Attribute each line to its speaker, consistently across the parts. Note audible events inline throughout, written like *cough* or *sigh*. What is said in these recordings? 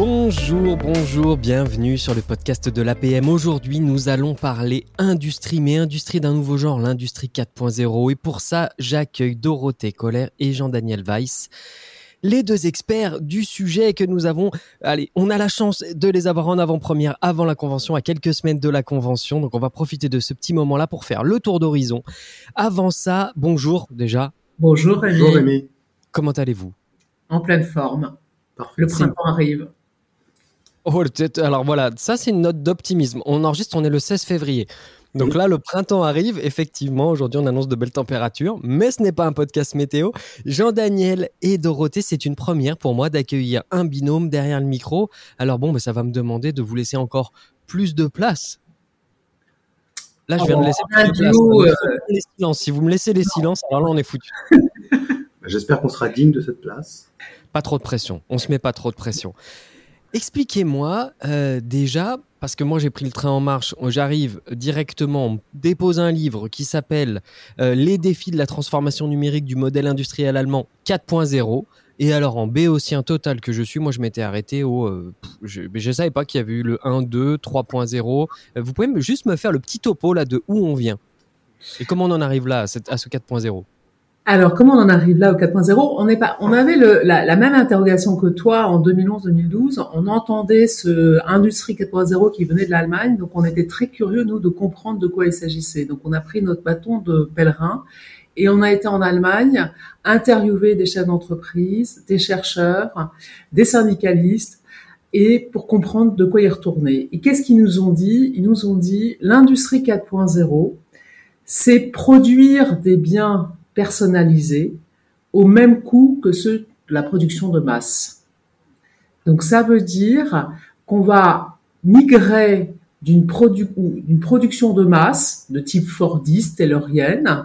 Speaker 1: Bonjour, bonjour, bienvenue sur le podcast de l'APM. Aujourd'hui, nous allons parler industrie, mais industrie d'un nouveau genre, l'industrie 4.0. Et pour ça, j'accueille Dorothée Colère et Jean-Daniel Weiss les deux experts du sujet que nous avons. Allez, on a la chance de les avoir en avant-première avant la convention, à quelques semaines de la convention. Donc, on va profiter de ce petit moment-là pour faire le tour d'horizon. Avant ça, bonjour déjà.
Speaker 2: Bonjour Rémi. Bonjour Rémi.
Speaker 1: Comment allez-vous?
Speaker 2: En pleine forme. Le printemps arrive.
Speaker 1: Oh, alors voilà, ça c'est une note d'optimisme. On enregistre, on est le 16 février. Donc là, le printemps arrive. Effectivement, aujourd'hui, on annonce de belles températures, mais ce n'est pas un podcast météo. Jean-Daniel et Dorothée, c'est une première pour moi d'accueillir un binôme derrière le micro. Alors bon, mais ça va me demander de vous laisser encore plus de place. Là, je viens de oh, laisser plus de place. Euh. Si vous me laissez les silences, alors là, on est foutu.
Speaker 3: J'espère qu'on sera digne de cette place.
Speaker 1: Pas trop de pression. On se met pas trop de pression. Expliquez-moi euh, déjà, parce que moi j'ai pris le train en marche, j'arrive directement, déposer un livre qui s'appelle euh, Les défis de la transformation numérique du modèle industriel allemand 4.0. Et alors en béotien total que je suis, moi je m'étais arrêté au... Euh, je ne savais pas qu'il y avait eu le 1, 2, 3.0. vous pouvez juste me faire le petit topo là de où on vient et comment on en arrive là à ce 4.0
Speaker 2: alors, comment on en arrive là au 4.0 On n'est pas, on avait le, la, même interrogation que toi en 2011-2012. On entendait ce industrie 4.0 qui venait de l'Allemagne, donc on était très curieux nous de comprendre de quoi il s'agissait. Donc, on a pris notre bâton de pèlerin et on a été en Allemagne interviewer des chefs d'entreprise, des chercheurs, des syndicalistes et pour comprendre de quoi y retourner. Et qu'est-ce qu'ils nous ont dit? Ils nous ont dit l'industrie 4.0, c'est produire des biens personnalisés au même coût que ceux de la production de masse. Donc ça veut dire qu'on va migrer d'une production de masse de type Fordiste, Taylorienne,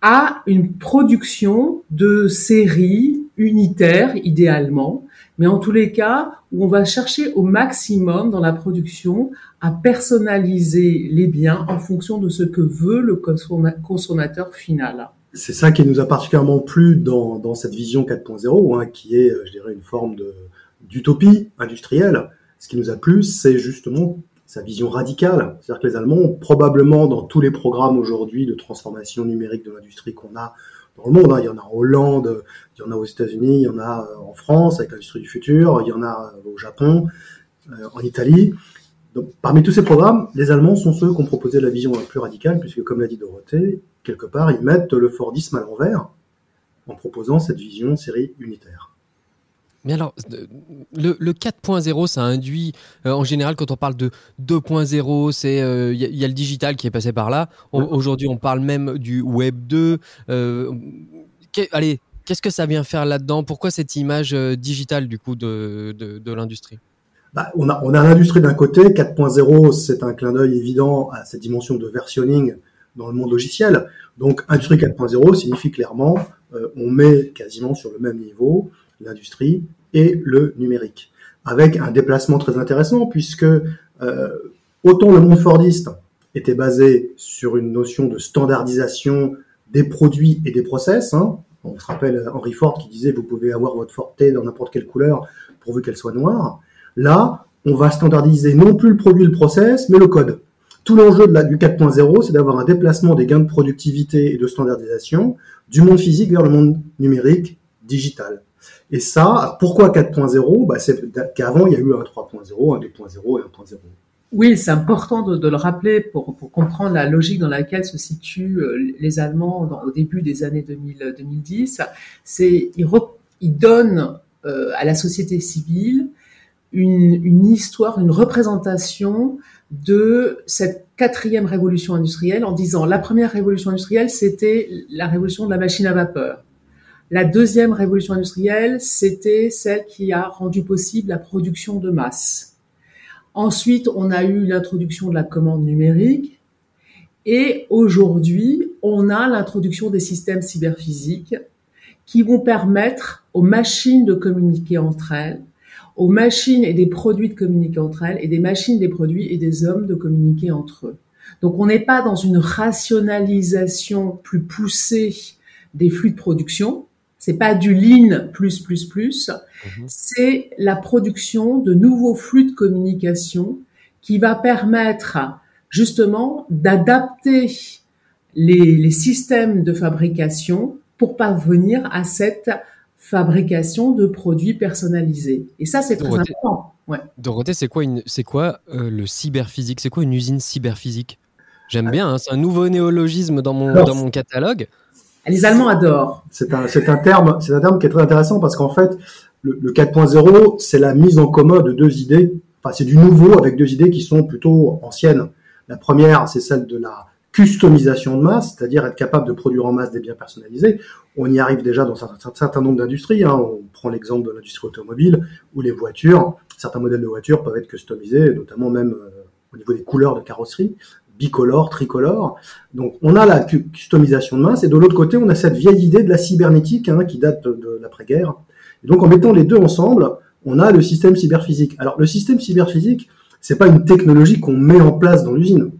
Speaker 2: à une production de série unitaire idéalement, mais en tous les cas où on va chercher au maximum dans la production à personnaliser les biens en fonction de ce que veut le consommateur final
Speaker 3: c'est ça qui nous a particulièrement plu dans, dans cette vision 4.0, hein, qui est, euh, je dirais, une forme d'utopie industrielle. Ce qui nous a plu, c'est justement sa vision radicale. C'est-à-dire que les Allemands, probablement dans tous les programmes aujourd'hui de transformation numérique de l'industrie qu'on a dans le monde, hein, il y en a en Hollande, il y en a aux États-Unis, il y en a euh, en France avec l'industrie du futur, il y en a euh, au Japon, en Italie. Donc, parmi tous ces programmes, les Allemands sont ceux qui ont proposé la vision la plus radicale, puisque comme l'a dit Dorothée, quelque part, ils mettent le Fordisme à l'envers en proposant cette vision série unitaire.
Speaker 1: Mais alors, le, 4.0, ça induit, euh, en général, quand on parle de 2.0, c'est il y, a le digital qui est passé par là. Aujourd'hui, on parle même du Web 2. Euh, allez, qu'est-ce que ça vient faire là-dedans? Pourquoi cette image euh, digitale, du coup, de, de, l'industrie?
Speaker 3: Bah, on a, l'industrie d'un côté, 4.0, c'est un clin d'œil évident à cette dimension de versionning dans le monde logiciel. Donc, industrie 4.0 signifie clairement, euh, on met quasiment sur le même niveau l'industrie et le numérique, avec un déplacement très intéressant puisque euh, autant le monde fordiste était basé sur une notion de standardisation des produits et des process. Hein. On se rappelle Henry Ford qui disait vous pouvez avoir votre Forte dans n'importe quelle couleur pourvu qu'elle soit noire. Là, on va standardiser non plus le produit et le process, mais le code. Tout l'enjeu de la, du 4.0, c'est d'avoir un déplacement des gains de productivité et de standardisation du monde physique vers le monde numérique digital. Et ça, pourquoi 4.0 bah, C'est qu'avant, il y a eu un 3.0, un 2.0 et un 1.0.
Speaker 2: Oui, c'est important de, le rappeler pour, comprendre la logique dans laquelle se situent euh, les Allemands au début des années 2000, 2010. C'est ils, ils donnent euh, à la société civile une, une, histoire, une représentation de cette quatrième révolution industrielle en disant la première révolution industrielle, c'était la révolution de la machine à vapeur. La deuxième révolution industrielle, c'était celle qui a rendu possible la production de masse. Ensuite, on a eu l'introduction de la commande numérique. Et aujourd'hui, on a l'introduction des systèmes cyberphysiques qui vont permettre aux machines de communiquer entre elles, aux machines et des produits de communiquer entre elles, et des machines, des produits et des hommes de communiquer entre eux. Donc on n'est pas dans une rationalisation plus poussée des flux de production, c'est pas du lean plus plus plus,
Speaker 1: Mhm.
Speaker 2: c'est la production de nouveaux flux de communication qui va permettre justement d'adapter les, les systèmes de fabrication pour parvenir à cette fabrication de produits personnalisés. Et ça, c'est très
Speaker 1: Dorothée.
Speaker 2: important. Ouais.
Speaker 1: Dorothée, c'est quoi, une, c'est quoi euh, le cyberphysique? C'est quoi une usine cyberphysique? J'aime bien, hein, c'est un nouveau néologisme dans mon,
Speaker 3: Alors,
Speaker 1: dans mon catalogue.
Speaker 2: Les Allemands adorent.
Speaker 3: C'est un, c'est un terme, c'est un terme qui est très intéressant parce qu'en fait, le, le 4.0, c'est la mise en commun de deux idées. Enfin, c'est du nouveau avec deux idées qui sont plutôt anciennes. La première, c'est celle de la customisation de masse, c'est-à-dire être capable de produire en masse des biens personnalisés. On y arrive déjà dans un, certain nombre d'industries. Hein. On prend l'exemple de l'industrie automobile ou les voitures. Certains modèles de voitures peuvent être customisés, notamment même euh, au niveau des couleurs de carrosserie, bicolore, tricolore. Donc on a la cu- customisation de masse et de l'autre côté on a cette vieille idée de la cybernétique hein, qui date de, de l'après-guerre. Et donc en mettant les deux ensemble, on a le système cyberphysique. Alors le système cyberphysique, c'est pas une technologie qu'on met en place dans l'usine.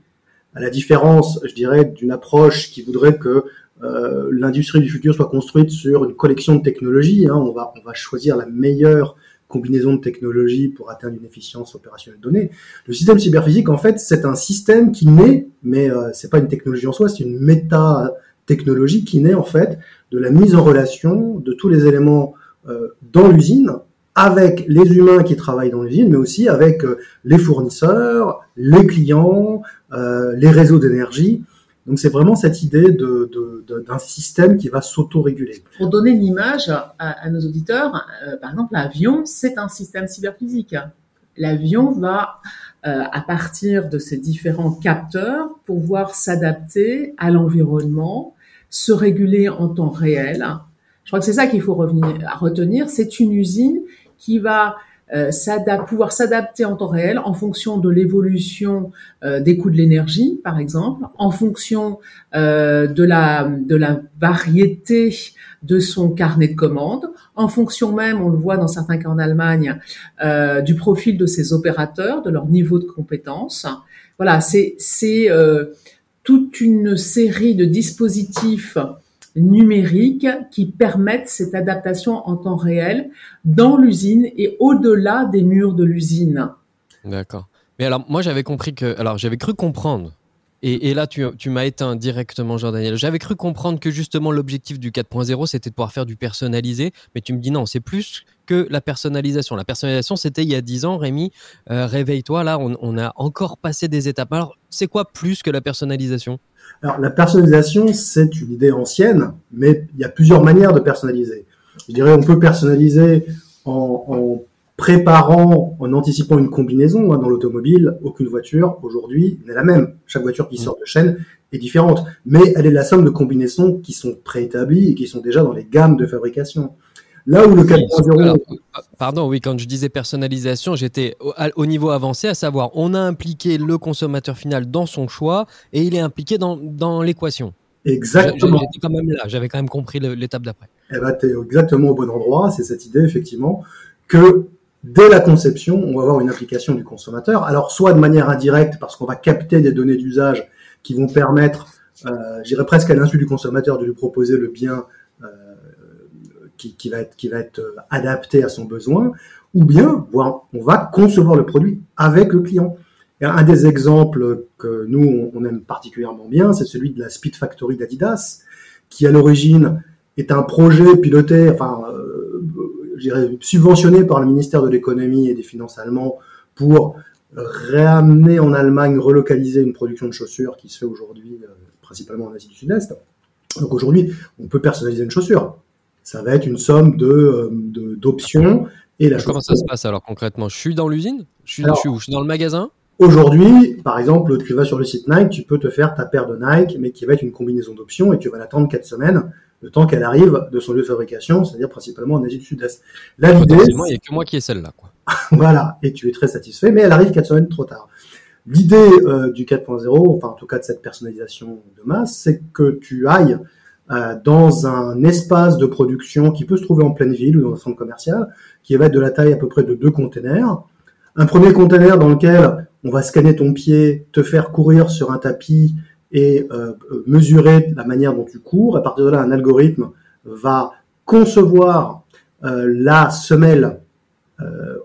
Speaker 3: À la différence, je dirais, d'une approche qui voudrait que euh, l'industrie du futur soit construite sur une collection de technologies. Hein. On va choisir la meilleure combinaison de technologies pour atteindre une efficience opérationnelle donnée. Le système cyberphysique, en fait, c'est un système qui naît, mais euh, c'est pas une technologie en soi, c'est une méta-technologie qui naît en fait de la mise en relation de tous les éléments euh, dans l'usine avec les humains qui travaillent dans l'usine, mais aussi avec euh, les fournisseurs, les clients, euh, les réseaux d'énergie. Donc c'est vraiment cette idée d'un système qui va s'auto-réguler.
Speaker 2: Pour donner une image à, nos auditeurs, euh, par exemple, l'avion, c'est un système cyberphysique. L'avion va, à partir de ces différents capteurs, pouvoir s'adapter à l'environnement, se réguler en temps réel. Je crois que c'est ça qu'il faut retenir. C'est une usine qui va euh, pouvoir s'adapter en temps réel en fonction de l'évolution euh, des coûts de l'énergie, par exemple, en fonction euh, de la de la variété de son carnet de commandes, en fonction même, on le voit dans certains cas en Allemagne, euh, du profil de ses opérateurs, de leur niveau de compétence. Voilà, c'est c'est euh, toute une série de dispositifs numériques qui permettent cette adaptation en temps réel dans l'usine et au-delà des murs de l'usine.
Speaker 1: D'accord. Mais alors, moi, j'avais compris que. Alors, j'avais cru comprendre. Et, là, tu, tu m'as éteint directement, Jean-Daniel. J'avais cru comprendre que justement, l'objectif du 4.0, c'était de pouvoir faire du personnalisé. Mais tu me dis non, c'est plus que la personnalisation. La personnalisation, c'était il y a 10 ans, Rémi. Euh, Réveille-toi, là, on, on a encore passé des étapes. Alors, c'est quoi plus que la personnalisation?
Speaker 3: Alors, la personnalisation, c'est une idée ancienne, mais il y a plusieurs manières de personnaliser. Je dirais, on peut personnaliser en, préparant, en anticipant une combinaison. hein, dans l'automobile, aucune voiture aujourd'hui n'est la même. Chaque voiture qui sort de chaîne est différente, mais elle est la somme de combinaisons qui sont préétablies et qui sont déjà dans les gammes de fabrication. Là où le 4.0
Speaker 1: Alors, euh, pardon, oui, quand je disais personnalisation, j'étais au, niveau avancé, à savoir, on a impliqué le consommateur final dans son choix et il est impliqué dans, dans l'équation.
Speaker 3: Exactement,
Speaker 1: J'étais quand même là, j'avais quand même compris l'étape d'après.
Speaker 3: eh ben, t'es exactement au bon endroit. C'est cette idée, effectivement, que dès la conception, on va avoir une implication du consommateur. Alors, soit de manière indirecte, parce qu'on va capter des données d'usage qui vont permettre, euh, j'irais presque à l'insu du consommateur, de lui proposer le bien qui, va être, euh, adapté à son besoin, ou bien, voire, on va concevoir le produit avec le client. Et un des exemples que nous, on aime particulièrement bien, c'est celui de la Speed Factory d'Adidas, qui à l'origine est un projet piloté, enfin, euh, je dirais, subventionné par le ministère de l'économie et des finances allemand pour réamener en Allemagne, relocaliser une production de chaussures qui se fait aujourd'hui euh, principalement en Asie du Sud-Est. Donc aujourd'hui, on peut personnaliser une chaussure. Ça va être une somme de euh, d'options et la
Speaker 1: Comment ça se passe alors concrètement? Je suis dans l'usine? Je suis,
Speaker 3: Alors-
Speaker 1: je suis où? Je suis dans le magasin?
Speaker 3: Aujourd'hui, par exemple, tu vas sur le site Nike, tu peux te faire ta paire de Nike, mais qui va être une combinaison d'options et tu vas l'attendre quatre semaines, le temps qu'elle arrive de son lieu de fabrication, c'est-à-dire principalement en Asie du Sud-Est. Là, l'idée,
Speaker 1: il n'y a que moi qui ai celle-là. Quoi. *laughs*
Speaker 3: voilà, et tu es très satisfait, mais elle arrive quatre semaines trop tard. L'idée euh, du 4.0, enfin en tout cas de cette personnalisation de masse, c'est que tu ailles dans un espace de production qui peut se trouver en pleine ville ou dans un centre commercial, qui va être de la taille à peu près de deux containers. Un premier container dans lequel on va scanner ton pied, te faire courir sur un tapis et euh, euh, mesurer la manière dont tu cours. À partir de là, un algorithme va concevoir la semelle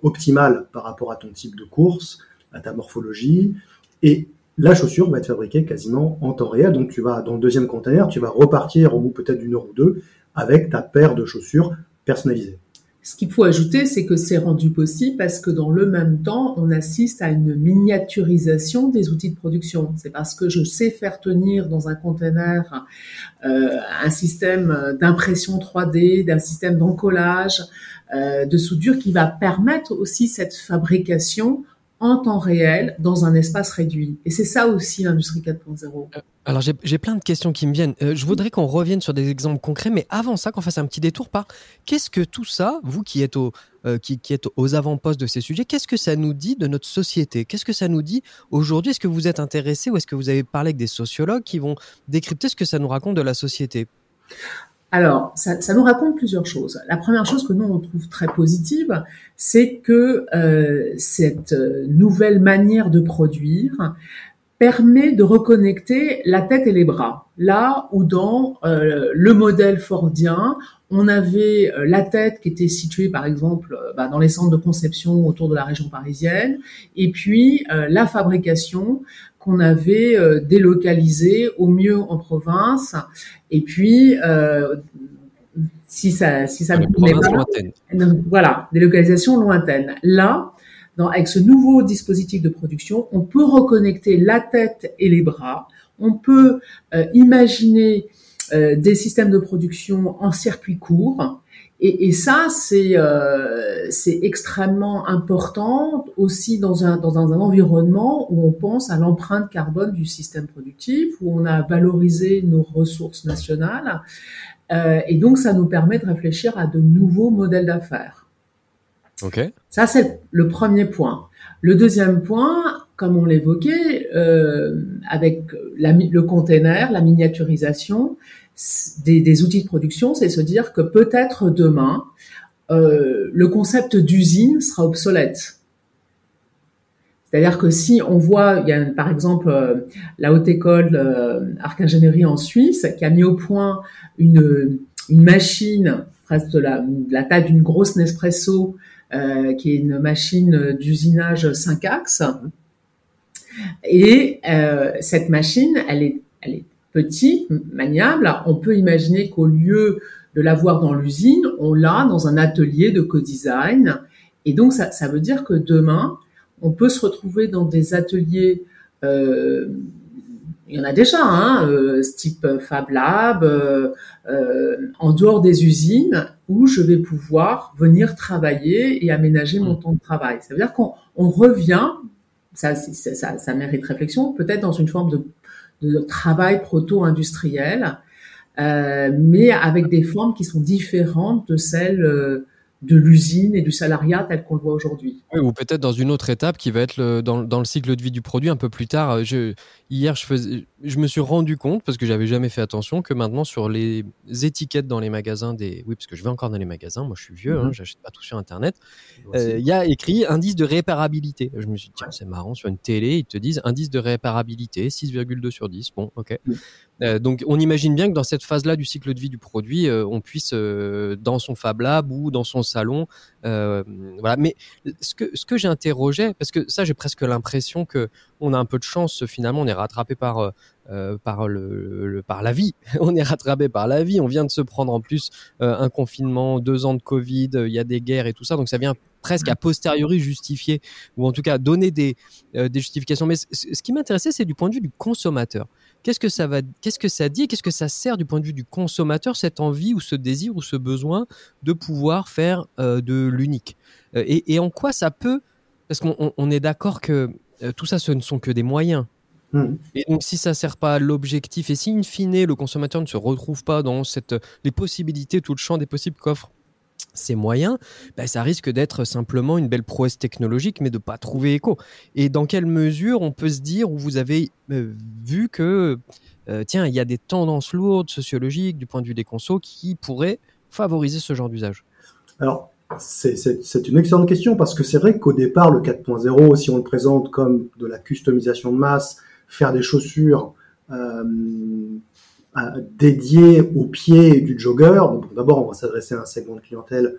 Speaker 3: optimale par rapport à ton type de course, à ta morphologie, et la chaussure va être fabriquée quasiment en temps réel. Donc tu vas dans le deuxième container, tu vas repartir au bout peut-être d'une heure ou deux avec ta paire de chaussures personnalisées.
Speaker 2: Ce qu'il faut ajouter, c'est que c'est rendu possible parce que dans le même temps, on assiste à une miniaturisation des outils de production. C'est parce que je sais faire tenir dans un container euh, un système d'impression 3D, d'un système d'encollage, euh, de soudure qui va permettre aussi cette fabrication en temps réel dans un espace réduit. Et c'est ça aussi l'industrie 4.0.
Speaker 1: Euh, alors j'ai plein de questions qui me viennent. Euh, je voudrais qu'on revienne sur des exemples concrets, mais avant ça, qu'on fasse un petit détour par qu'est-ce que tout ça, vous qui êtes, euh, qui, êtes aux avant-postes de ces sujets, qu'est-ce que ça nous dit de notre société? Qu'est-ce que ça nous dit aujourd'hui? Est-ce que vous êtes intéressé ou est-ce que vous avez parlé avec des sociologues qui vont décrypter ce que ça nous raconte de la société?
Speaker 2: Alors, ça, ça, nous raconte plusieurs choses. La première chose que nous on trouve très positive, c'est que euh, cette nouvelle manière de produire permet de reconnecter la tête et les bras. Là où dans euh, le modèle fordien, on avait euh, la tête qui était située par exemple euh, bah, dans les centres de conception autour de la région parisienne, et puis euh, la fabrication qu'on avait euh, délocalisé au mieux en province. Et puis, euh, si ça, si ça pas, voilà, délocalisation lointaine. Là, dans, avec ce nouveau dispositif de production, on peut reconnecter la tête et les bras. On peut euh, imaginer euh, des systèmes de production en circuit court et, et ça, c'est euh, c'est extrêmement important aussi dans un, dans un environnement où on pense à l'empreinte carbone du système productif, où on a valorisé nos ressources nationales. Euh, et donc, ça nous permet de réfléchir à de nouveaux modèles d'affaires.
Speaker 1: Okay.
Speaker 2: Ça, c'est le premier point. Le deuxième point, comme on l'évoquait, euh, avec la, le container, la miniaturisation, des, outils de production, c'est se dire que peut-être demain, euh, le concept d'usine sera obsolète. C'est-à-dire que si on voit, par exemple euh, la haute école euh, Arc Ingénierie en Suisse qui a mis au point une, machine presque de la, taille d'une grosse Nespresso, qui est une machine d'usinage 5 axes. Et cette machine, elle est petite, maniable, on peut imaginer qu'au lieu de l'avoir dans l'usine, on l'a dans un atelier de co-design. Et donc, ça, ça, veut dire que demain, on peut se retrouver dans des ateliers, euh, il y en a déjà, hein, euh, type Fab Lab, euh, euh, en dehors des usines, où je vais pouvoir venir travailler et aménager mon mmh. temps de travail. Ça veut dire qu'on on revient, ça, ça, ça, ça mérite réflexion, peut-être dans une forme de de travail proto-industriel, euh, mais avec des formes qui sont différentes de celles euh, de l'usine et du salariat tel qu'on le voit aujourd'hui.
Speaker 1: Oui, ou peut-être dans une autre étape qui va être le, dans, dans, le cycle de vie du produit un peu plus tard. Je, hier, je, faisais, je me suis rendu compte, parce que j'avais jamais fait attention, que maintenant sur les étiquettes dans les magasins des... Oui, parce que je vais encore dans les magasins, moi je suis vieux, mm -hmm. hein, j'achète pas tout sur Internet. Euh, il y a écrit indice de réparabilité. Je me suis dit, tiens, c'est marrant, sur une télé, ils te disent indice de réparabilité, 6,2 sur 10. Bon, ok. Mm. Euh, donc on imagine bien que dans cette phase-là du cycle de vie du produit, euh, on puisse, euh, dans son Fab Lab ou dans son salon, euh, voilà. Mais ce que, ce que j'interrogeais, parce que ça j'ai presque l'impression que on a un peu de chance finalement, on est rattrapé par euh, par le, le, par la vie. *laughs* on est rattrapé par la vie. On vient de se prendre en plus euh, un confinement, deux ans de Covid, il y a des guerres et tout ça, donc ça vient presque à posteriori justifier ou en tout cas donner des, euh, des justifications. Mais ce qui m'intéressait, c'est du point de vue du consommateur. Qu'est-ce que ça va, qu'est-ce que ça dit, qu'est-ce que ça sert du point de vue du consommateur cette envie ou ce désir ou ce besoin de pouvoir faire euh, de l'unique? Euh, et, et, en quoi ça peut, parce qu'on on est d'accord que tout ça, ce ne sont que des moyens. Mmh. Et donc, si ça sert pas à l'objectif, et si in fine le consommateur ne se retrouve pas dans cette, les possibilités, tout le champ des possibles qu'offrent ces moyens, bah, ça risque d'être simplement une belle prouesse technologique, mais de pas trouver écho. Et dans quelle mesure on peut se dire, où vous avez euh, vu que, euh, tiens, il y a des tendances lourdes sociologiques du point de vue des consos qui pourraient favoriser ce genre d'usage?
Speaker 3: Alors, c'est une excellente question parce que c'est vrai qu'au départ, le 4.0, si on le présente comme de la customisation de masse, faire des chaussures euh, dédié au pied du jogger. D'abord, on va s'adresser à un segment de clientèle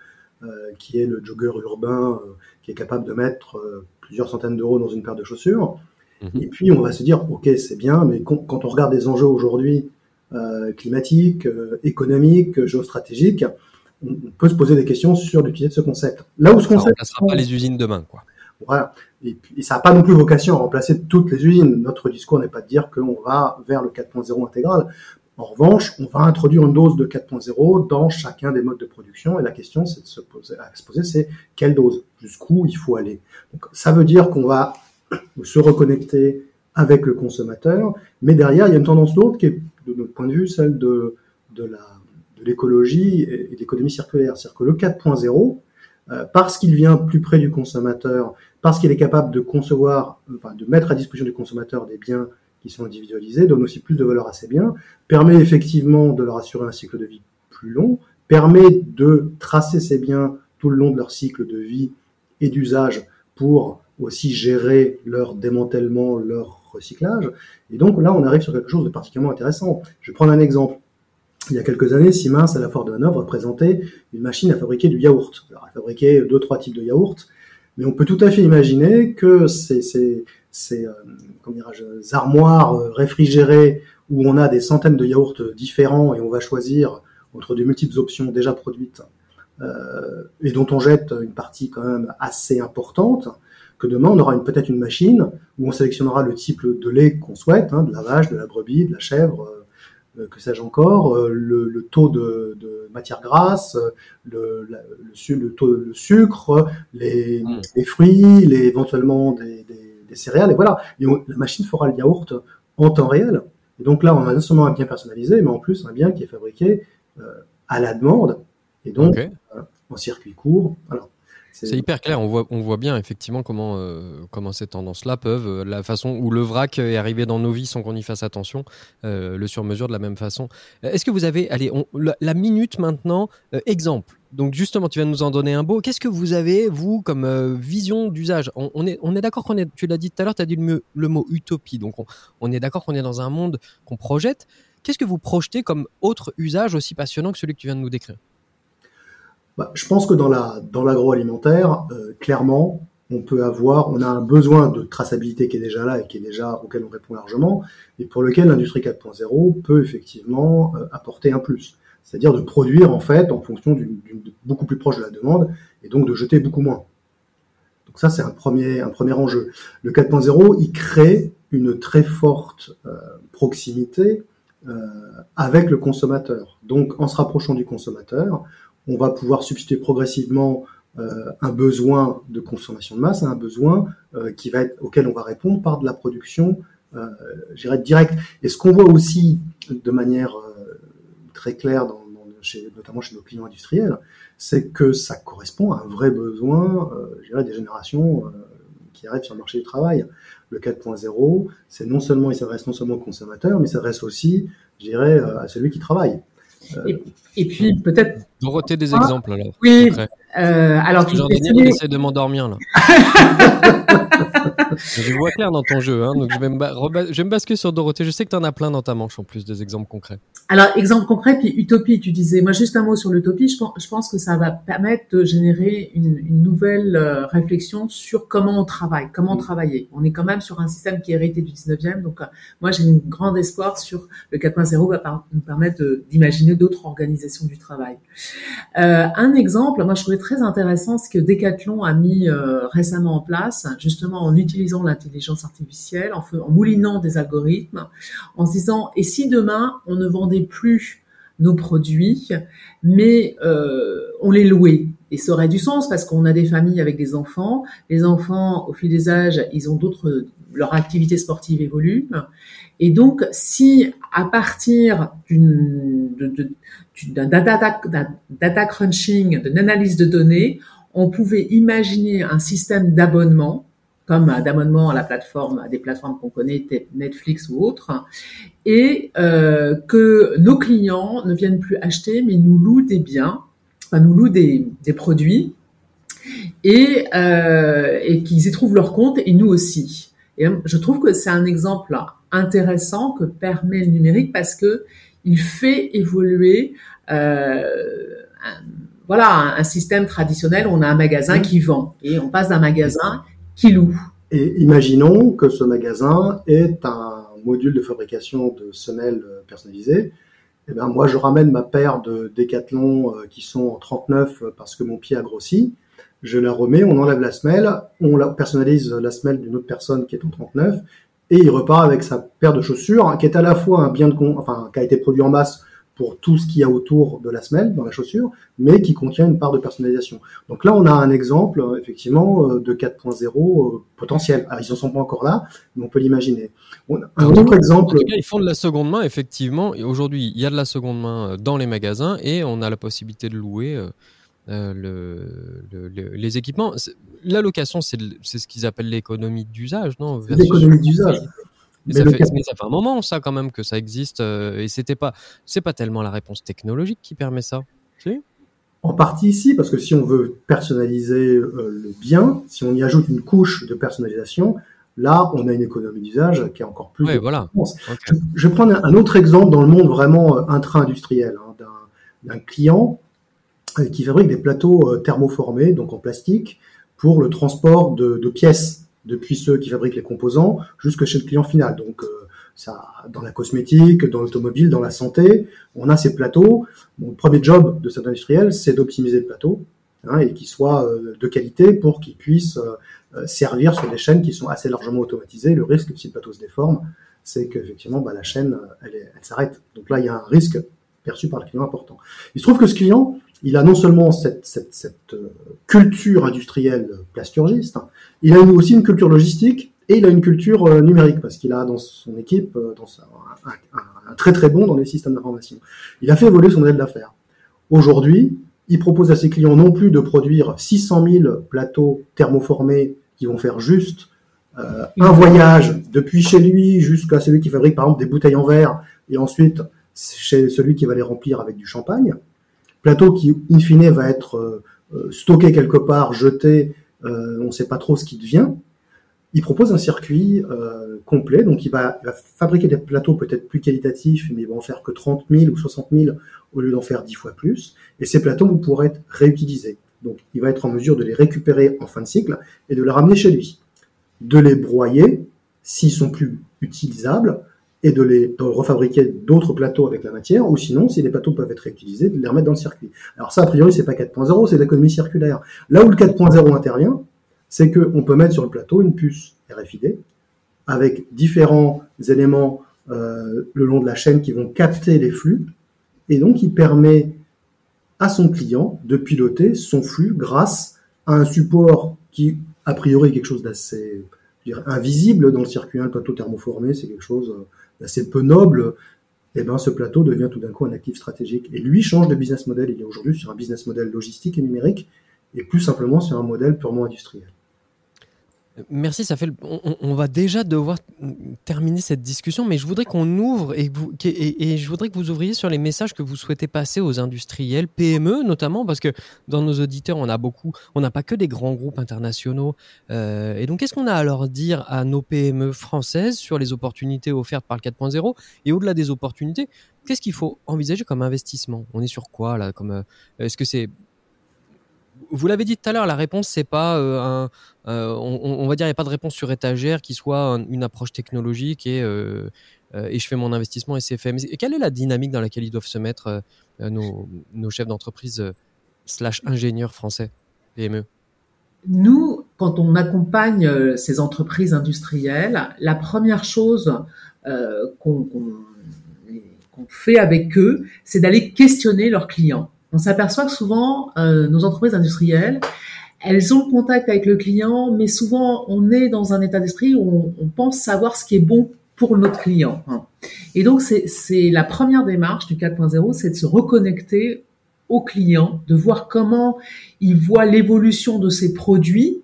Speaker 3: qui est le jogger urbain, qui est capable de mettre plusieurs centaines d'euros dans une paire de chaussures. Mhm. Et puis on va se dire, ok, c'est bien, mais quand on regarde les enjeux aujourd'hui euh, climatiques, euh, économiques, géostratégiques, on, peut se poser des questions sur l'utilité de ce concept.
Speaker 1: Là où ce concept, ça ne pas les usines demain, quoi.
Speaker 3: Voilà. Et, puis, ça n'a pas non plus vocation à remplacer toutes les usines. Notre discours n'est pas de dire qu'on va vers le 4.0 intégral. En revanche, on va introduire une dose de 4.0 dans chacun des modes de production et la question c'est de se poser, à se poser, c'est quelle dose, jusqu'où il faut aller. Donc, ça veut dire qu'on va *clears throat* se reconnecter avec le consommateur, mais derrière il y a une tendance d'autre qui est de notre point de vue celle de, l'écologie et de l'économie circulaire. C'est-à-dire que le 4.0, euh, parce qu'il vient plus près du consommateur, parce qu'il est capable de concevoir, de mettre à disposition du consommateur des biens qui sont individualisés, donne aussi plus de valeur à ces biens, permet effectivement de leur assurer un cycle de vie plus long, permet de tracer ces biens tout le long de leur cycle de vie et d'usage pour aussi gérer leur démantèlement, leur recyclage. Et donc là, on arrive sur quelque chose de particulièrement intéressant. Je vais prendre un exemple. Il y a quelques années, Siemens à la Foire de Hanovre a présenté une machine à fabriquer du yaourt. Alors, elle fabriquait deux, trois types de yaourt, mais on peut tout à fait imaginer que ces, ces, ces euh, armoires euh, réfrigérées où on a des centaines de yaourts différents et on va choisir entre de multiples options déjà produites euh, et dont on jette une partie quand même assez importante, que demain on aura peut-être une machine où on sélectionnera le type de lait qu'on souhaite, hein, de la vache, de la brebis, de la chèvre, euh, que sais-je encore, euh, le, le, taux de, de, matière grasse, le, le, le, taux de sucre, les, mm. les fruits, les, éventuellement des, des, des, céréales, et voilà. Et la machine fera le yaourt en temps réel. Et donc là, on a non seulement un bien personnalisé, mais en plus un bien qui est fabriqué euh, à la demande, et donc en circuit court. Alors,
Speaker 1: c'est hyper clair. On voit, bien effectivement comment, euh, comment ces tendances-là peuvent, euh, la façon où le vrac est arrivé dans nos vies sans qu'on y fasse attention, euh, le sur-mesure de la même façon. Est-ce que vous avez, allez, la, minute maintenant, exemple. Donc justement, tu viens de nous en donner un beau. Qu'est-ce que vous avez, vous, comme vision d'usage? On, est, on est d'accord qu'on est, tu l'as dit tout à l'heure, tu as dit le, le, mot utopie. Donc on, on est d'accord qu'on est dans un monde qu'on projette. Qu'est-ce que vous projetez comme autre usage aussi passionnant que celui que tu viens de nous décrire?
Speaker 3: Bah, je pense que dans la dans l'agroalimentaire, euh, clairement, on peut avoir, on a un besoin de traçabilité qui est déjà là et qui est déjà auquel on répond largement, et pour lequel l'industrie 4.0 peut effectivement euh, apporter un plus, c'est-à-dire de produire en fait en fonction d'une beaucoup plus proche de la demande et donc de jeter beaucoup moins. Donc ça c'est un premier un premier enjeu. Le 4.0 il crée une très forte euh, proximité avec le consommateur. Donc en se rapprochant du consommateur, on va pouvoir substituer progressivement euh, un besoin de consommation de masse à un besoin euh, qui va être auquel on va répondre par de la production, euh, directe. Et ce qu'on voit aussi de manière euh, très claire, dans, chez, notamment chez nos clients industriels, c'est que ça correspond à un vrai besoin, euh, des générations qui arrivent sur le marché du travail. Le 4.0, c'est non seulement il s'adresse non seulement au consommateur, mais il s'adresse aussi, je dirais, à celui qui travaille.
Speaker 2: Et, puis peut-être.
Speaker 1: Dorothée, des exemples alors.
Speaker 2: Oui. Euh, alors,
Speaker 1: tu Daniel, essaie de m'endormir là. *laughs* je vois clair dans ton jeu, hein, donc je vais, me je basculer sur Dorothée. Je sais que tu en as plein dans ta manche en plus des exemples concrets.
Speaker 2: Alors, exemple concret, puis utopie, tu disais. Moi, juste un mot sur l'utopie. Je pense, que ça va permettre de générer une, nouvelle euh, réflexion sur comment on travaille, comment travailler. On est quand même sur un système qui est hérité du 19e, donc euh, moi, j'ai une grande espoir sur le 4.0 va nous permettre d'imaginer d'autres organisations du travail. Euh, un exemple, moi, je trouvais très intéressant ce que Decathlon a mis récemment en place, justement en utilisant l'intelligence artificielle, en, en moulinant des algorithmes, en se disant et si demain on ne vendait plus nos produits, mais euh, on les louait? Et ça aurait du sens parce qu'on a des familles avec des enfants. Les enfants, au fil des âges, ils ont d'autres, leur activité sportive évolue. Et donc, si à partir d'un data, data crunching, d'une analyse de données, on pouvait imaginer un système d'abonnement comme d'abonnement à la plateforme, à des plateformes qu'on connaît, Netflix ou autres, et euh, que nos clients ne viennent plus acheter, mais nous louent des biens, enfin nous louent des, des produits, et, euh, et qu'ils y trouvent leur compte, et nous aussi. Et je trouve que c'est un exemple intéressant que permet le numérique parce que il fait évoluer euh, un, voilà un, système traditionnel. On a un magasin qui vend et on passe d'un magasin
Speaker 3: Et imaginons que ce magasin est un module de fabrication de semelles personnalisées. Eh bien, moi, je ramène ma paire de Décathlon qui sont en 39 parce que mon pied a grossi je la remets, on enlève la semelle, on la personnalise la semelle d'une autre personne qui est en 39, et il repart avec sa paire de chaussures, qui est à la fois un bien de con, enfin, qui a été produit en masse pour tout ce qu'il y a autour de la semelle dans la chaussure, mais qui contient une part de personnalisation. Donc là, on a un exemple, effectivement, euh, de 4.0 euh, potentiel. Alors, ils ne sont pas encore là, mais on peut l'imaginer.
Speaker 1: Un autre exemple. ils font de la seconde main, effectivement. Et aujourd'hui, il y a de la seconde main euh, dans les magasins et on a la possibilité de louer euh, le, les équipements. La location, c'est ce qu'ils appellent l'économie d'usage, non?
Speaker 3: L'économie d'usage.
Speaker 1: Mais, ça fait, un moment, ça, quand même, que ça existe. Euh, et c'était pas, c'est pas tellement la réponse technologique qui permet ça.
Speaker 3: en partie, ici, parce que si on veut personnaliser euh, le bien, si on y ajoute une couche de personnalisation, là, on a une économie d'usage qui est encore plus.
Speaker 1: Oui, voilà.
Speaker 3: Je, vais prendre un autre exemple dans le monde vraiment intra-industriel, hein, d'un client euh, qui fabrique des plateaux euh, thermoformés, donc en plastique, pour le transport de, de, pièces, depuis ceux qui fabriquent les composants jusque chez le client final. Donc euh, ça, dans la cosmétique, dans l'automobile, dans la santé, on a ces plateaux. Mon premier job de cet industriel, c'est d'optimiser le plateau hein, et qu'il soit de qualité pour qu'il puisse servir sur des chaînes qui sont assez largement automatisées. Le risque, si le plateau se déforme, c'est qu'effectivement, bah, la chaîne, elle s'arrête. Donc là, il y a un risque perçu par le client important. Il se trouve que ce client, il a non seulement cette, euh, culture industrielle plasturgiste, il a aussi une culture logistique et il a une culture euh, numérique parce qu'il a dans son équipe euh, un, très très bon dans les systèmes d'information. Il a fait évoluer son modèle d'affaires. Aujourd'hui, il propose à ses clients non plus de produire 600 000 plateaux thermoformés qui vont faire juste un voyage depuis chez lui jusqu'à celui qui fabrique par exemple des bouteilles en verre et ensuite chez celui qui va les remplir avec du champagne plateau qui, in fine, va être euh, euh, stocké quelque part, jeté, euh, on ne sait pas trop ce qui devient. Il propose un circuit complet, donc il va, fabriquer des plateaux peut-être plus qualitatifs, mais il va en faire que 30 000 ou 60 000 au lieu d'en faire 10 fois plus. Et ces plateaux vont pouvoir être réutilisés. Donc il va être en mesure de les récupérer en fin de cycle et de les ramener chez lui. De les broyer, s'ils sont plus utilisables, et de les refabriquer d'autres plateaux avec la matière, ou sinon, si les plateaux peuvent être réutilisés, de les remettre dans le circuit. Alors ça, a priori, c'est pas 4.0, c'est l'économie circulaire. Là où le 4.0 intervient, c'est qu'on peut mettre sur le plateau une puce RFID avec différents éléments euh, le long de la chaîne qui vont capter les flux, et donc il permet à son client de piloter son flux grâce à un support qui, a priori, est quelque chose d'assez invisible dans le circuit. Un plateau thermoformé, c'est quelque chose euh, assez peu noble, eh ben, ce plateau devient tout d'un coup un actif stratégique. Et lui change de business model. Il est aujourd'hui sur un business model logistique et numérique, et plus simplement sur un modèle purement industriel.
Speaker 1: Merci, ça fait. On, va déjà devoir terminer cette discussion, mais je voudrais qu'on ouvre et, et, je voudrais que vous ouvriez sur les messages que vous souhaitez passer aux industriels, PME notamment, parce que dans nos auditeurs, on a beaucoup, on n'a pas que des grands groupes internationaux. Euh, et donc, qu'est-ce qu'on a à leur dire à nos PME françaises sur les opportunités offertes par le 4.0 et au-delà des opportunités, qu'est-ce qu'il faut envisager comme investissement? On est sur quoi là Comme euh, est-ce que c'est vous l'avez dit tout à l'heure, la réponse, c'est pas euh, un. Euh, on, va dire, il n'y a pas de réponse sur étagère qui soit une approche technologique et, euh, et je fais mon investissement et c'est fait. Et quelle est la dynamique dans laquelle ils doivent se mettre nos, chefs d'entreprise slash ingénieurs français, PME
Speaker 2: Nous, quand on accompagne ces entreprises industrielles, la première chose qu'on fait avec eux, c'est d'aller questionner leurs clients on s'aperçoit que souvent, euh, nos entreprises industrielles, elles ont le contact avec le client, mais souvent, on est dans un état d'esprit où on, pense savoir ce qui est bon pour notre client. Hein. Et donc, c'est la première démarche du 4.0, c'est de se reconnecter au client, de voir comment il voit l'évolution de ses produits,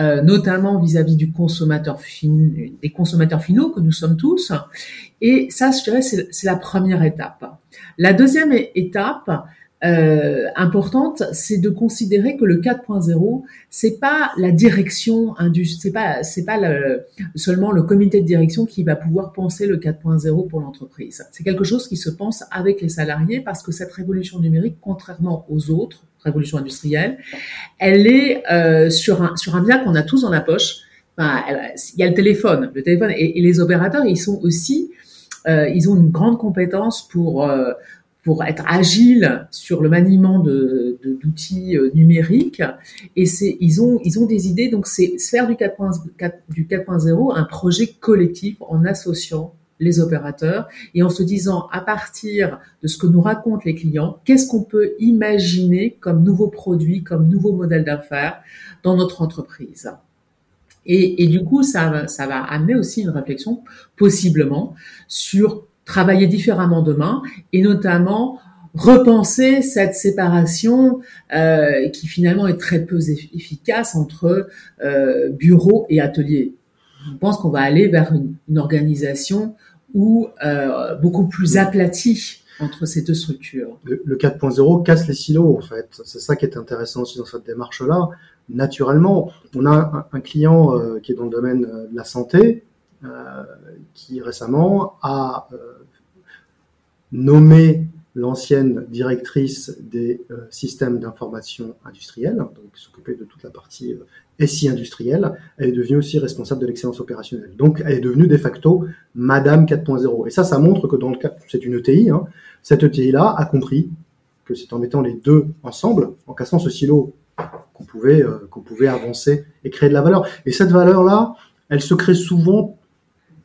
Speaker 2: euh, notamment vis-à-vis du consommateur fin, des consommateurs finaux que nous sommes tous. Et ça, je dirais, c'est la première étape. La deuxième étape, euh, importante, c'est de considérer que le 4.0, c'est pas la direction c'est pas c'est pas le, seulement le comité de direction qui va pouvoir penser le 4.0 pour l'entreprise. C'est quelque chose qui se pense avec les salariés parce que cette révolution numérique, contrairement aux autres révolutions industrielles, elle est euh, sur un sur un bien qu'on a tous dans la poche. Enfin, il y a le téléphone, le téléphone et, et les opérateurs, ils sont aussi euh, ils ont une grande compétence pour euh, pour être agile sur le maniement de, d'outils euh, numériques et c'est ils ont ils ont des idées donc c'est faire du 4.0 du 4.0 un projet collectif en associant les opérateurs et en se disant à partir de ce que nous racontent les clients, qu'est-ce qu'on peut imaginer comme nouveaux produits, comme nouveaux modèles d'affaires dans notre entreprise. Et, et, du coup, ça, ça va amener aussi une réflexion possiblement sur travailler différemment demain et notamment repenser cette séparation euh, qui finalement est très peu efficace entre euh, bureau et atelier. Je pense qu'on va aller vers une, organisation où euh, beaucoup plus aplatie entre ces deux structures.
Speaker 3: Le, le 4.0 casse les silos en fait. C'est ça qui est intéressant aussi dans cette démarche-là naturellement. On a un, client euh, qui est dans le domaine de la santé, qui récemment a nommé l'ancienne directrice des systèmes d'information industriels, donc s'occuper de toute la partie SI industrielle, elle est devenue aussi responsable de l'excellence opérationnelle. Donc elle est devenue de facto Madame 4.0. Et ça, ça montre que dans le cas, c'est une ETI, hein, cette ETI-là a compris que c'est en mettant les deux ensemble, en cassant ce silo qu'on pouvait, euh, qu'on pouvait avancer et créer de la valeur. Et cette valeur-là, elle se crée souvent,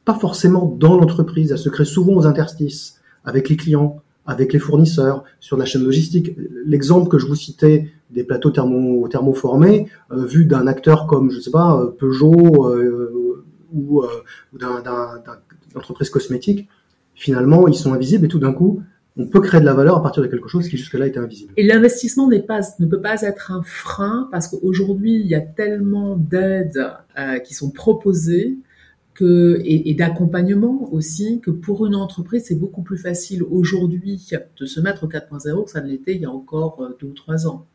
Speaker 3: pas forcément dans l'entreprise, elle se crée souvent aux interstices, avec les clients, avec les fournisseurs, sur la chaîne logistique. L'exemple que je vous citais des plateaux thermo, thermoformés, euh, vu d'un acteur comme, je sais pas, euh, Peugeot euh, ou, euh, ou d'un, entreprise cosmétique, finalement, ils sont invisibles et tout d'un coup, on peut créer de la valeur à partir de quelque chose qui jusque-là était invisible.
Speaker 2: Et l'investissement ne peut pas être un frein parce qu'aujourd'hui, il y a tellement d'aides qui sont proposées et, d'accompagnement aussi, que pour une entreprise, c'est beaucoup plus facile aujourd'hui de se mettre au 4.0 que ça ne l'était il y a encore euh, deux ou trois ans.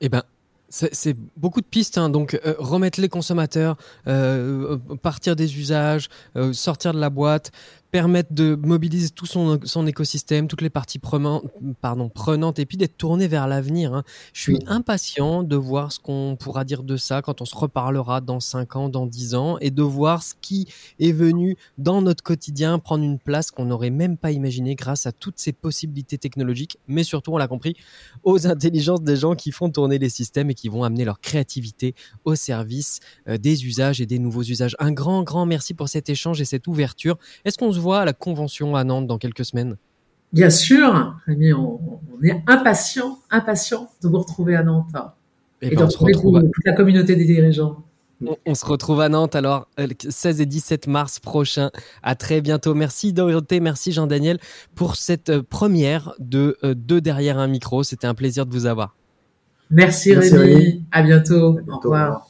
Speaker 1: Eh ben, c'est beaucoup de pistes, hein. donc euh, remettre les consommateurs, euh, partir des usages, sortir de la boîte, permettre de mobiliser tout son, son écosystème, toutes les parties prenantes, pardon, prenantes, et puis d'être tourné vers l'avenir. Hein. Je suis impatient de voir ce qu'on pourra dire de ça quand on se reparlera dans 5 ans, dans 10 ans, et de voir ce qui est venu dans notre quotidien prendre une place qu'on n'aurait même pas imaginé grâce à toutes ces possibilités technologiques, mais surtout, on l'a compris, aux intelligences des gens qui font tourner les systèmes et qui vont amener leur créativité au service euh, des usages et des nouveaux usages. Un grand, grand merci pour cet échange et cette ouverture. Est-ce qu'on se voit à la convention à Nantes dans quelques semaines?
Speaker 2: Bien sûr, Rémi, on, est impatient, impatient de vous retrouver à Nantes
Speaker 1: eh et, ben, de retrouver
Speaker 2: toute la communauté des dirigeants.
Speaker 1: On, se retrouve à Nantes alors 16 et 17 mars prochain. À très bientôt. Merci Dorothée, merci Jean-Daniel pour cette euh, première de euh, deux derrière un micro. C'était un plaisir de vous avoir.
Speaker 2: Merci, Rémi. À bientôt. Au revoir.